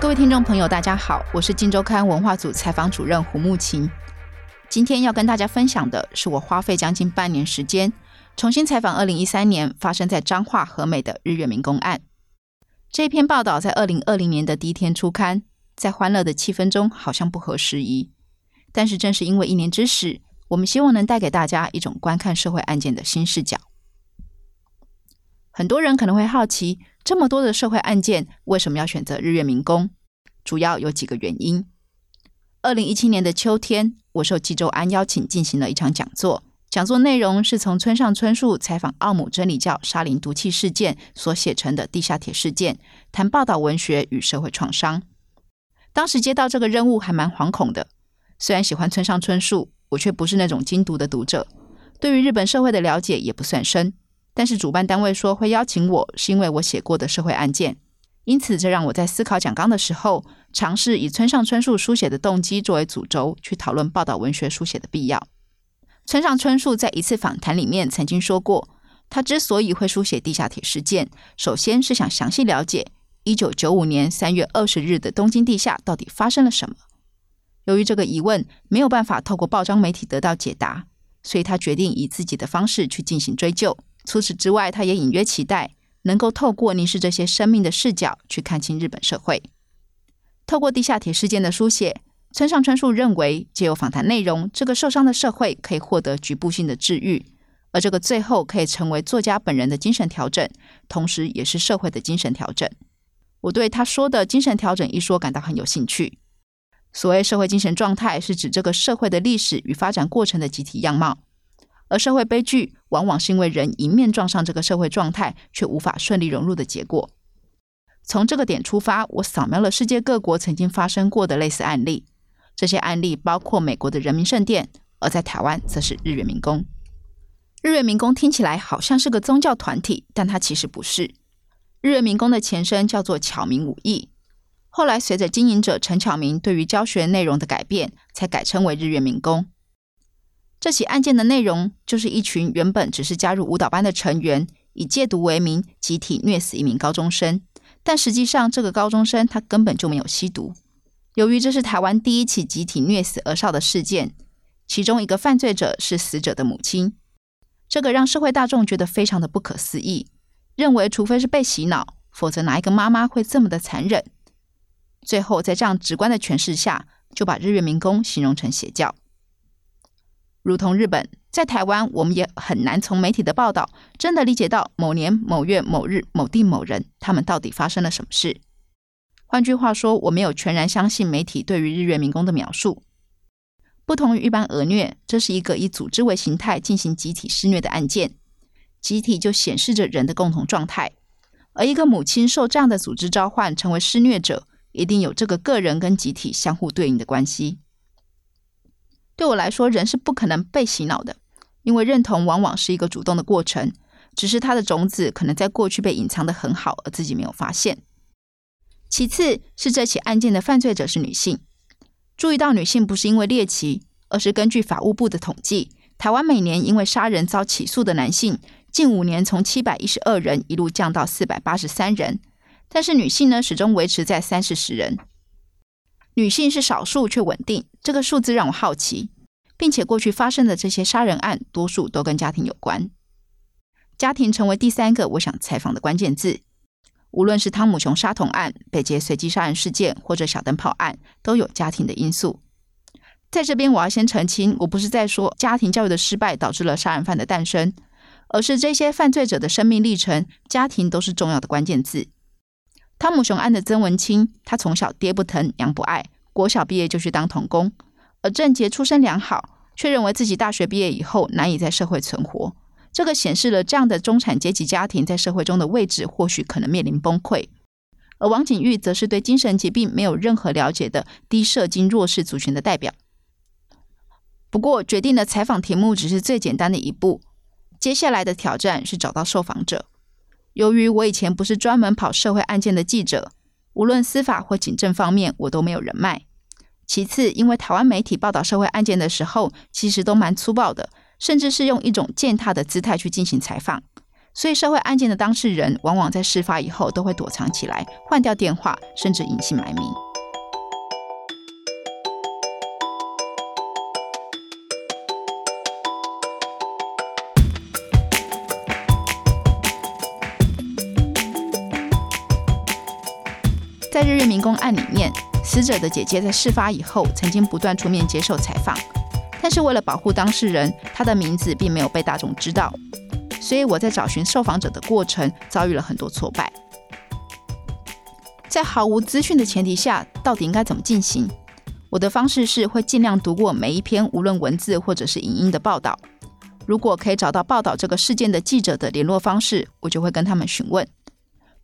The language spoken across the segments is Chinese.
各位听众朋友，大家好，我是镜周刊文化组采访主任胡慕琴。今天要跟大家分享的是我花费将近半年时间，重新采访二零一三年发生在彰化和美的日月明功案。这篇报道在二零二零年的第一天出刊，在欢乐的气氛中，好像不合时宜。但是正是因为一年之始，我们希望能带给大家一种观看社会案件的新视角。很多人可能会好奇，这么多的社会案件，为什么要选择日月民工？主要有几个原因。二零一七年的秋天，我受纪州安邀请进行了一场讲座，讲座内容是从村上春树采访奥姆真理教沙林毒气事件所写成的地下铁事件，谈报道文学与社会创伤。当时接到这个任务，还蛮惶恐的。虽然喜欢村上春树，我却不是那种精读的读者，对于日本社会的了解也不算深。但是主办单位说会邀请我，是因为我写过的社会案件，因此这让我在思考讲纲的时候，尝试以村上春树书写的动机作为主轴，去讨论报道文学书写的必要。村上春树在一次访谈里面曾经说过，他之所以会书写地下铁事件，首先是想详细了解一九九五年三月二十日的东京地下到底发生了什么。由于这个疑问没有办法透过报章媒体得到解答，所以他决定以自己的方式去进行追究。除此之外，他也隐约期待能够透过凝视这些生命的视角，去看清日本社会。透过地下铁事件的书写，村上春树认为，借由访谈内容，这个受伤的社会可以获得局部性的治愈，而这个最后可以成为作家本人的精神调整，同时也是社会的精神调整。我对他说的精神调整一说感到很有兴趣。所谓社会精神状态，是指这个社会的历史与发展过程的集体样貌。而社会悲剧往往是因为人迎面撞上这个社会状态，却无法顺利融入的结果。从这个点出发，我扫描了世界各国曾经发生过的类似案例。这些案例包括美国的人民圣殿，而在台湾则是日月民工。日月民工听起来好像是个宗教团体，但它其实不是。日月民工的前身叫做巧明武艺，后来随着经营者陈巧明对于教学内容的改变，才改称为日月民工。这起案件的内容就是一群原本只是加入舞蹈班的成员，以戒毒为名，集体虐死一名高中生。但实际上，这个高中生他根本就没有吸毒。由于这是台湾第一起集体虐死儿少的事件，其中一个犯罪者是死者的母亲，这个让社会大众觉得非常的不可思议，认为除非是被洗脑，否则哪一个妈妈会这么的残忍？最后，在这样直观的诠释下，就把日月明功形容成邪教。如同日本，在台湾，我们也很难从媒体的报道真的理解到某年某月某日某地某人他们到底发生了什么事。换句话说，我没有全然相信媒体对于日月民工的描述。不同于一般儿虐，这是一个以组织为形态进行集体施虐的案件，集体就显示着人的共同状态。而一个母亲受这样的组织召唤成为施虐者，一定有这个个人跟集体相互对应的关系。对我来说，人是不可能被洗脑的，因为认同往往是一个主动的过程，只是它的种子可能在过去被隐藏的很好，而自己没有发现。其次是这起案件的犯罪者是女性，注意到女性不是因为猎奇，而是根据法务部的统计，台湾每年因为杀人遭起诉的男性，近五年从七百一十二人一路降到四百八十三人，但是女性呢，始终维持在三四十人。女性是少数却稳定，这个数字让我好奇，并且过去发生的这些杀人案，多数都跟家庭有关。家庭成为第三个我想采访的关键字。无论是汤姆熊杀童案、北捷随机杀人事件，或者小灯泡案，都有家庭的因素。在这边，我要先澄清，我不是在说家庭教育的失败导致了杀人犯的诞生，而是这些犯罪者的生命历程，家庭都是重要的关键字。汤姆熊案的曾文清，他从小爹不疼娘不爱，国小毕业就去当童工；而郑捷出身良好，却认为自己大学毕业以后难以在社会存活。这个显示了这样的中产阶级家庭在社会中的位置，或许可能面临崩溃。而王景玉则是对精神疾病没有任何了解的低社经弱势族群的代表。不过，决定的采访题目只是最简单的一步，接下来的挑战是找到受访者。由于我以前不是专门跑社会案件的记者，无论司法或警政方面，我都没有人脉。其次，因为台湾媒体报道社会案件的时候，其实都蛮粗暴的，甚至是用一种践踏的姿态去进行采访，所以社会案件的当事人往往在事发以后都会躲藏起来，换掉电话，甚至隐姓埋名。在日月民工案里面，死者的姐姐在事发以后曾经不断出面接受采访，但是为了保护当事人，她的名字并没有被大众知道，所以我在找寻受访者的过程遭遇了很多挫败。在毫无资讯的前提下，到底应该怎么进行？我的方式是会尽量读过每一篇无论文字或者是影音的报道，如果可以找到报道这个事件的记者的联络方式，我就会跟他们询问。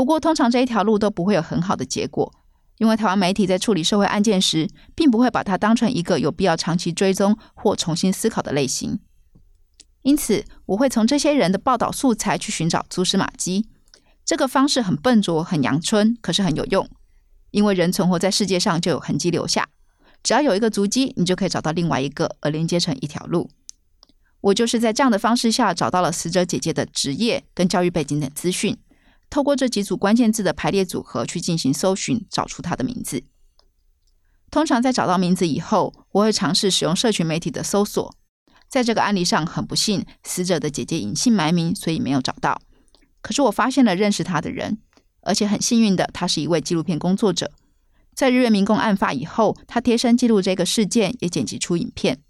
不过，通常这一条路都不会有很好的结果，因为台湾媒体在处理社会案件时，并不会把它当成一个有必要长期追踪或重新思考的类型。因此，我会从这些人的报道素材去寻找蛛丝马迹。这个方式很笨拙、很阳春，可是很有用，因为人存活在世界上就有痕迹留下，只要有一个足迹，你就可以找到另外一个，而连接成一条路。我就是在这样的方式下找到了死者姐姐的职业跟教育背景等资讯。透过这几组关键字的排列组合去进行搜寻，找出他的名字。通常在找到名字以后，我会尝试使用社群媒体的搜索。在这个案例上，很不幸，死者的姐姐隐姓埋名，所以没有找到。可是我发现了认识他的人，而且很幸运的，他是一位纪录片工作者。在日月明功案发以后，他贴身记录这个事件，也剪辑出影片。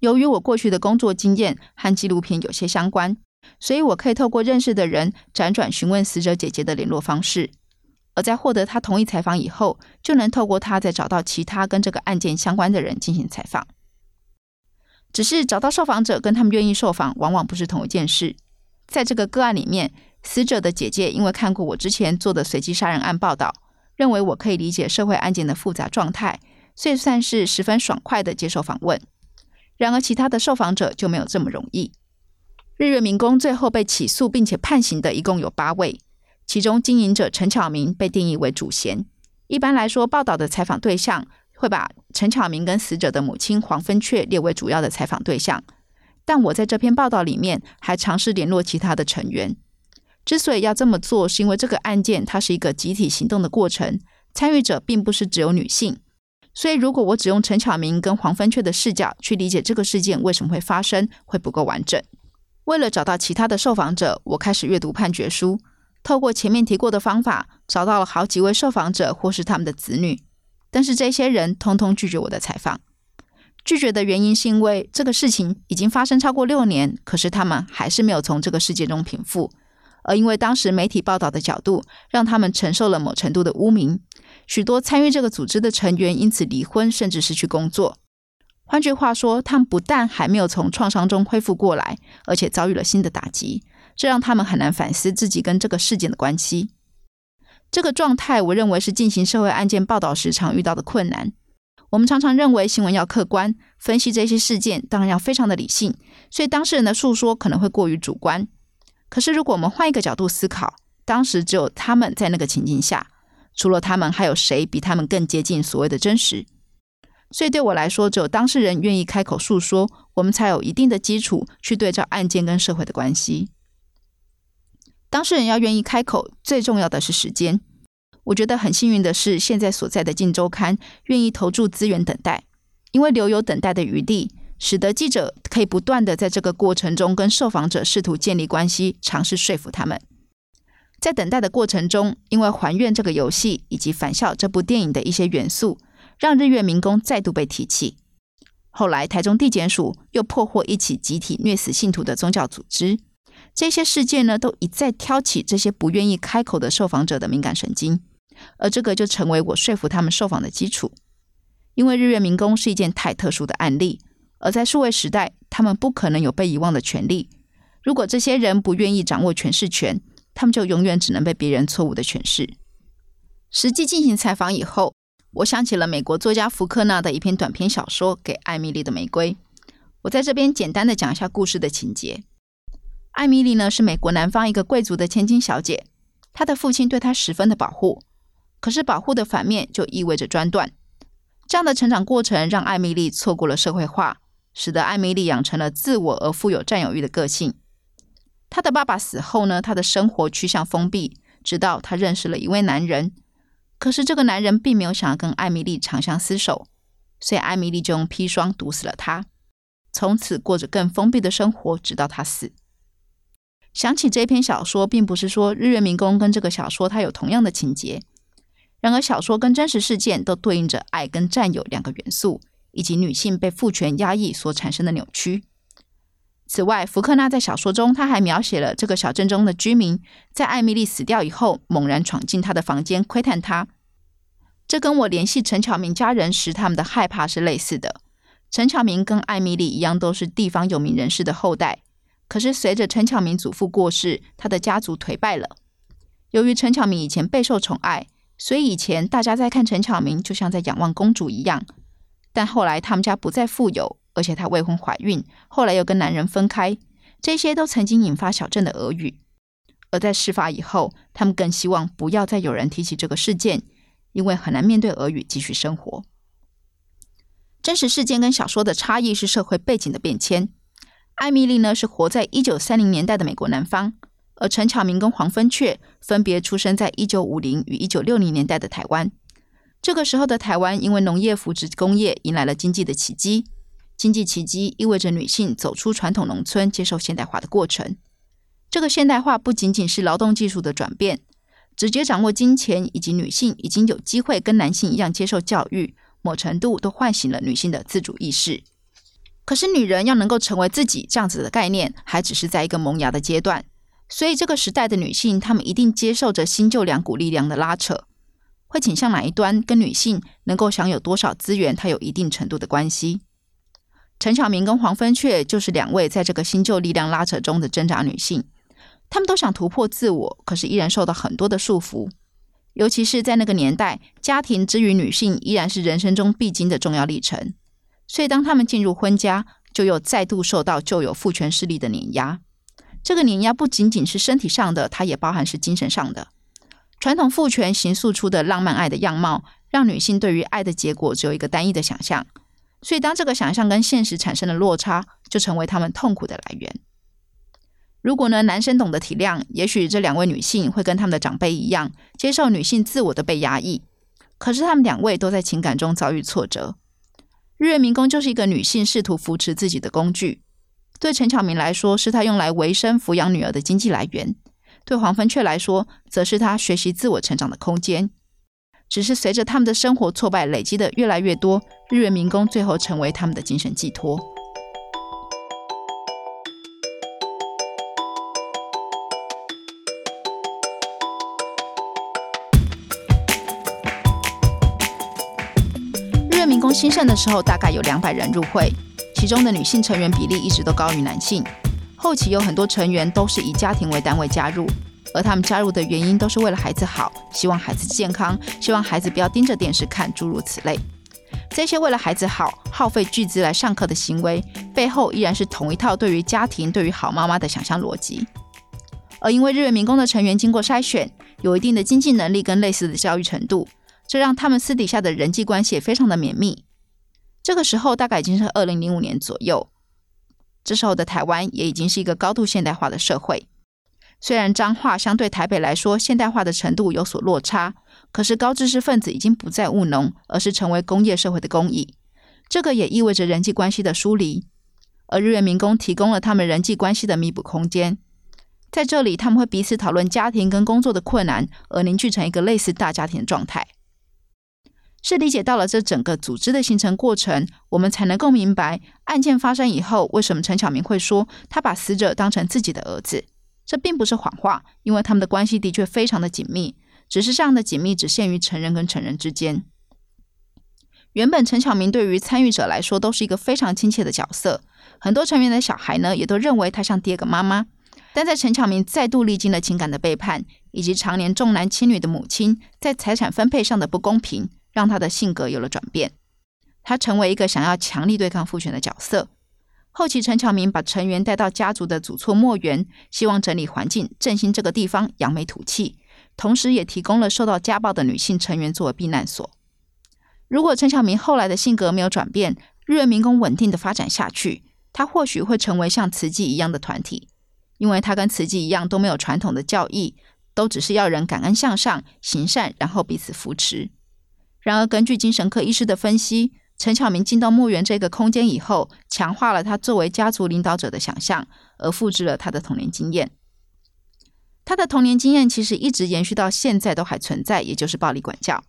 由于我过去的工作经验和纪录片有些相关。所以，我可以透过认识的人辗转询问死者姐姐的联络方式，而在获得她同意采访以后，就能透过她再找到其他跟这个案件相关的人进行采访。只是找到受访者跟他们愿意受访，往往不是同一件事。在这个个案里面，死者的姐姐因为看过我之前做的随机杀人案报道，认为我可以理解社会案件的复杂状态，所以算是十分爽快地接受访问。然而，其他的受访者就没有这么容易。日月民工最后被起诉并且判刑的一共有八位，其中经营者陈巧明被定义为主嫌。一般来说，报道的采访对象会把陈巧明跟死者的母亲黄芬雀列为主要的采访对象，但我在这篇报道里面还尝试联络其他的成员。之所以要这么做，是因为这个案件它是一个集体行动的过程，参与者并不是只有女性，所以如果我只用陈巧明跟黄芬雀的视角去理解这个事件为什么会发生，会不够完整。为了找到其他的受访者，我开始阅读判决书，透过前面提过的方法，找到了好几位受访者或是他们的子女，但是这些人通通拒绝我的采访。拒绝的原因是因为这个事情已经发生超过六年，可是他们还是没有从这个世界中平复，而因为当时媒体报道的角度，让他们承受了某程度的污名，许多参与这个组织的成员因此离婚，甚至失去工作。换句话说，他们不但还没有从创伤中恢复过来，而且遭遇了新的打击，这让他们很难反思自己跟这个事件的关系。这个状态，我认为是进行社会案件报道时常遇到的困难。我们常常认为新闻要客观，分析这些事件当然要非常的理性，所以当事人的诉说可能会过于主观。可是，如果我们换一个角度思考，当时只有他们在那个情境下，除了他们，还有谁比他们更接近所谓的真实？所以对我来说，只有当事人愿意开口诉说，我们才有一定的基础去对照案件跟社会的关系。当事人要愿意开口，最重要的是时间。我觉得很幸运的是，现在所在的《镜周刊》愿意投注资源等待，因为留有等待的余地，使得记者可以不断的在这个过程中跟受访者试图建立关系，尝试说服他们。在等待的过程中，因为还愿这个游戏以及返校这部电影的一些元素。让日月民工再度被提起。后来，台中地检署又破获一起集体虐死信徒的宗教组织。这些事件呢，都一再挑起这些不愿意开口的受访者的敏感神经，而这个就成为我说服他们受访的基础。因为日月民工是一件太特殊的案例，而在数位时代，他们不可能有被遗忘的权利。如果这些人不愿意掌握诠释权，他们就永远只能被别人错误的诠释。实际进行采访以后。我想起了美国作家福克纳的一篇短篇小说《给艾米丽的玫瑰》。我在这边简单的讲一下故事的情节。艾米丽呢，是美国南方一个贵族的千金小姐，她的父亲对她十分的保护，可是保护的反面就意味着专断。这样的成长过程让艾米丽错过了社会化，使得艾米丽养成了自我而富有占有欲的个性。她的爸爸死后呢，她的生活趋向封闭，直到她认识了一位男人。可是这个男人并没有想要跟艾米丽长相厮守，所以艾米丽就用砒霜毒死了他，从此过着更封闭的生活，直到他死。想起这篇小说，并不是说日月明功跟这个小说它有同样的情节。然而，小说跟真实事件都对应着爱跟占有两个元素，以及女性被父权压抑所产生的扭曲。此外，福克纳在小说中，他还描写了这个小镇中的居民在艾米丽死掉以后，猛然闯进他的房间窥探他。这跟我联系陈巧明家人时他们的害怕是类似的。陈巧明跟艾米丽一样，都是地方有名人士的后代。可是随着陈巧明祖父过世，他的家族颓败了。由于陈巧明以前备受宠爱，所以以前大家在看陈巧明就像在仰望公主一样。但后来他们家不再富有。而且她未婚怀孕，后来又跟男人分开，这些都曾经引发小镇的俄语。而在事发以后，他们更希望不要再有人提起这个事件，因为很难面对俄语继续生活。真实事件跟小说的差异是社会背景的变迁。艾米丽呢，是活在一九三零年代的美国南方，而陈巧明跟黄芬雀分别出生在一九五零与一九六零年代的台湾。这个时候的台湾因为农业扶植工业，迎来了经济的奇迹。经济奇迹意味着女性走出传统农村，接受现代化的过程。这个现代化不仅仅是劳动技术的转变，直接掌握金钱以及女性已经有机会跟男性一样接受教育，某程度都唤醒了女性的自主意识。可是，女人要能够成为自己这样子的概念，还只是在一个萌芽的阶段。所以，这个时代的女性，她们一定接受着新旧两股力量的拉扯，会倾向哪一端，跟女性能够享有多少资源，它有一定程度的关系。陈晓明跟黄芬雀就是两位在这个新旧力量拉扯中的挣扎女性，她们都想突破自我，可是依然受到很多的束缚。尤其是在那个年代，家庭之于女性依然是人生中必经的重要历程。所以，当她们进入婚家，就又再度受到旧有父权势力的碾压。这个碾压不仅仅是身体上的，它也包含是精神上的。传统父权形塑出的浪漫爱的样貌，让女性对于爱的结果只有一个单一的想象。所以，当这个想象跟现实产生了落差，就成为他们痛苦的来源。如果呢，男生懂得体谅，也许这两位女性会跟他们的长辈一样，接受女性自我的被压抑。可是，他们两位都在情感中遭遇挫折。日月明功就是一个女性试图扶持自己的工具。对陈巧明来说，是她用来维生、抚养女儿的经济来源；对黄芬雀来说，则是她学习自我成长的空间。只是随着他们的生活挫败累积的越来越多，日月明功最后成为他们的精神寄托。日月明功兴盛的时候，大概有两百人入会，其中的女性成员比例一直都高于男性。后期有很多成员都是以家庭为单位加入。而他们加入的原因都是为了孩子好，希望孩子健康，希望孩子不要盯着电视看，诸如此类。这些为了孩子好，耗费巨资来上课的行为，背后依然是同一套对于家庭、对于好妈妈的想象逻辑。而因为日月民工的成员经过筛选，有一定的经济能力跟类似的教育程度，这让他们私底下的人际关系也非常的绵密。这个时候大概已经是二零零五年左右，这时候的台湾也已经是一个高度现代化的社会。虽然彰化相对台北来说现代化的程度有所落差，可是高知识分子已经不再务农，而是成为工业社会的工蚁。这个也意味着人际关系的疏离，而日月民工提供了他们人际关系的弥补空间。在这里，他们会彼此讨论家庭跟工作的困难，而凝聚成一个类似大家庭的状态。是理解到了这整个组织的形成过程，我们才能够明白案件发生以后，为什么陈巧明会说他把死者当成自己的儿子。这并不是谎话，因为他们的关系的确非常的紧密，只是这样的紧密只限于成人跟成人之间。原本陈巧明对于参与者来说都是一个非常亲切的角色，很多成员的小孩呢也都认为他像第二个妈妈。但在陈巧明再度历经了情感的背叛，以及常年重男轻女的母亲在财产分配上的不公平，让他的性格有了转变，他成为一个想要强力对抗父权的角色。后期，陈巧明把成员带到家族的祖厝墨园，希望整理环境，振兴这个地方，扬眉吐气。同时，也提供了受到家暴的女性成员作为避难所。如果陈巧明后来的性格没有转变，日月明功稳定的发展下去，他或许会成为像慈济一样的团体。因为他跟慈济一样都没有传统的教义，都只是要人感恩向上、行善，然后彼此扶持。然而，根据精神科医师的分析，陈巧明进到墓园这个空间以后，强化了他作为家族领导者的想象，而复制了他的童年经验。他的童年经验其实一直延续到现在都还存在，也就是暴力管教。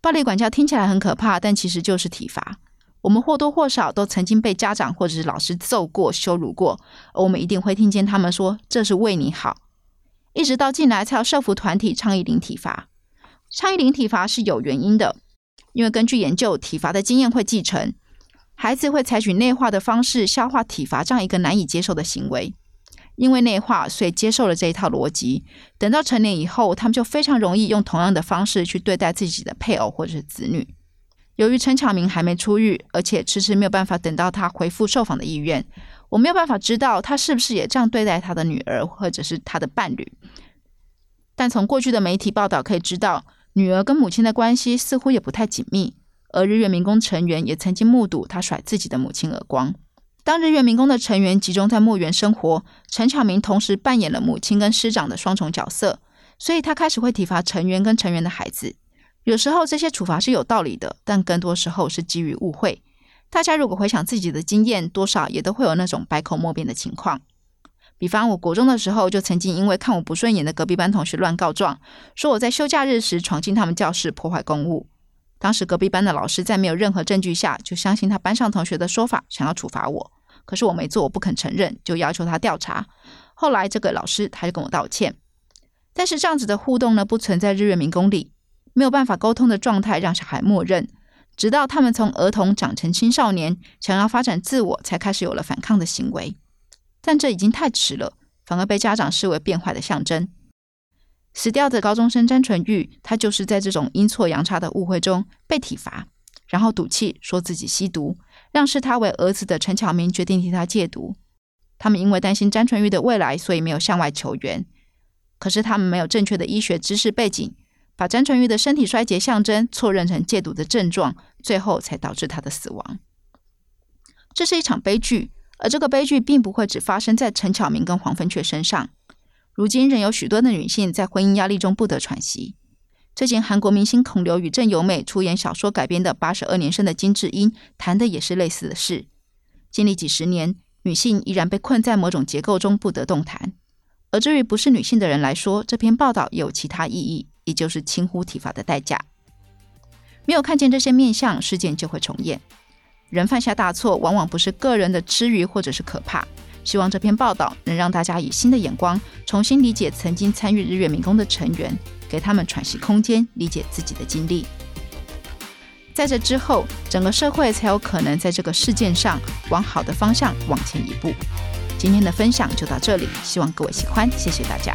暴力管教听起来很可怕，但其实就是体罚。我们或多或少都曾经被家长或者是老师揍过、羞辱过，而我们一定会听见他们说：“这是为你好。”一直到近来才有社福团体倡议零体罚。倡议零体罚是有原因的，因为根据研究，体罚的经验会继承，孩子会采取内化的方式消化体罚这样一个难以接受的行为。因为内化，所以接受了这一套逻辑。等到成年以后，他们就非常容易用同样的方式去对待自己的配偶或者是子女。由于陈巧明还没出狱，而且迟迟没有办法等到他回复受访的意愿，我没有办法知道他是不是也这样对待他的女儿或者是他的伴侣。但从过去的媒体报道可以知道，女儿跟母亲的关系似乎也不太紧密，而日月明功成员也曾经目睹他甩自己的母亲耳光。当日月明功的成员集中在墓园生活，陈巧明同时扮演了母亲跟师长的双重角色，所以他开始会体罚成员跟成员的孩子。有时候这些处罚是有道理的，但更多时候是基于误会。大家如果回想自己的经验，多少也都会有那种百口莫辩的情况。比方，我国中的时候就曾经因为看我不顺眼的隔壁班同学乱告状，说我在休假日时闯进他们教室破坏公物。当时隔壁班的老师在没有任何证据下，就相信他班上同学的说法，想要处罚我。可是我没做，我不肯承认，就要求他调查。后来这个老师他就跟我道歉。但是这样子的互动呢，不存在日月明功里，没有办法沟通的状态，让小孩默认，直到他们从儿童长成青少年，想要发展自我，才开始有了反抗的行为。但这已经太迟了，反而被家长视为变坏的象征。死掉的高中生詹纯玉，他就是在这种阴错阳差的误会中被体罚，然后赌气说自己吸毒，让视他为儿子的陈巧明决定替他戒毒。他们因为担心詹纯玉的未来，所以没有向外求援。可是他们没有正确的医学知识背景，把詹纯玉的身体衰竭象征错认成戒毒的症状，最后才导致他的死亡。这是一场悲剧，而这个悲剧并不会只发生在陈巧明跟黄芬雀身上。如今仍有许多的女性在婚姻压力中不得喘息。最近韩国明星孔刘与郑有美出演小说改编的《八十二年生的金智英》，谈的也是类似的事。经历几十年，女性依然被困在某种结构中不得动弹。而至于不是女性的人来说，这篇报道也有其他意义，也就是轻忽体罚的代价。没有看见这些面相，事件就会重演。人犯下大错，往往不是个人的痴愚或者是可怕。希望这篇报道能让大家以新的眼光重新理解曾经参与日月民工的成员，给他们喘息空间，理解自己的经历。在这之后，整个社会才有可能在这个事件上往好的方向往前一步。今天的分享就到这里，希望各位喜欢，谢谢大家。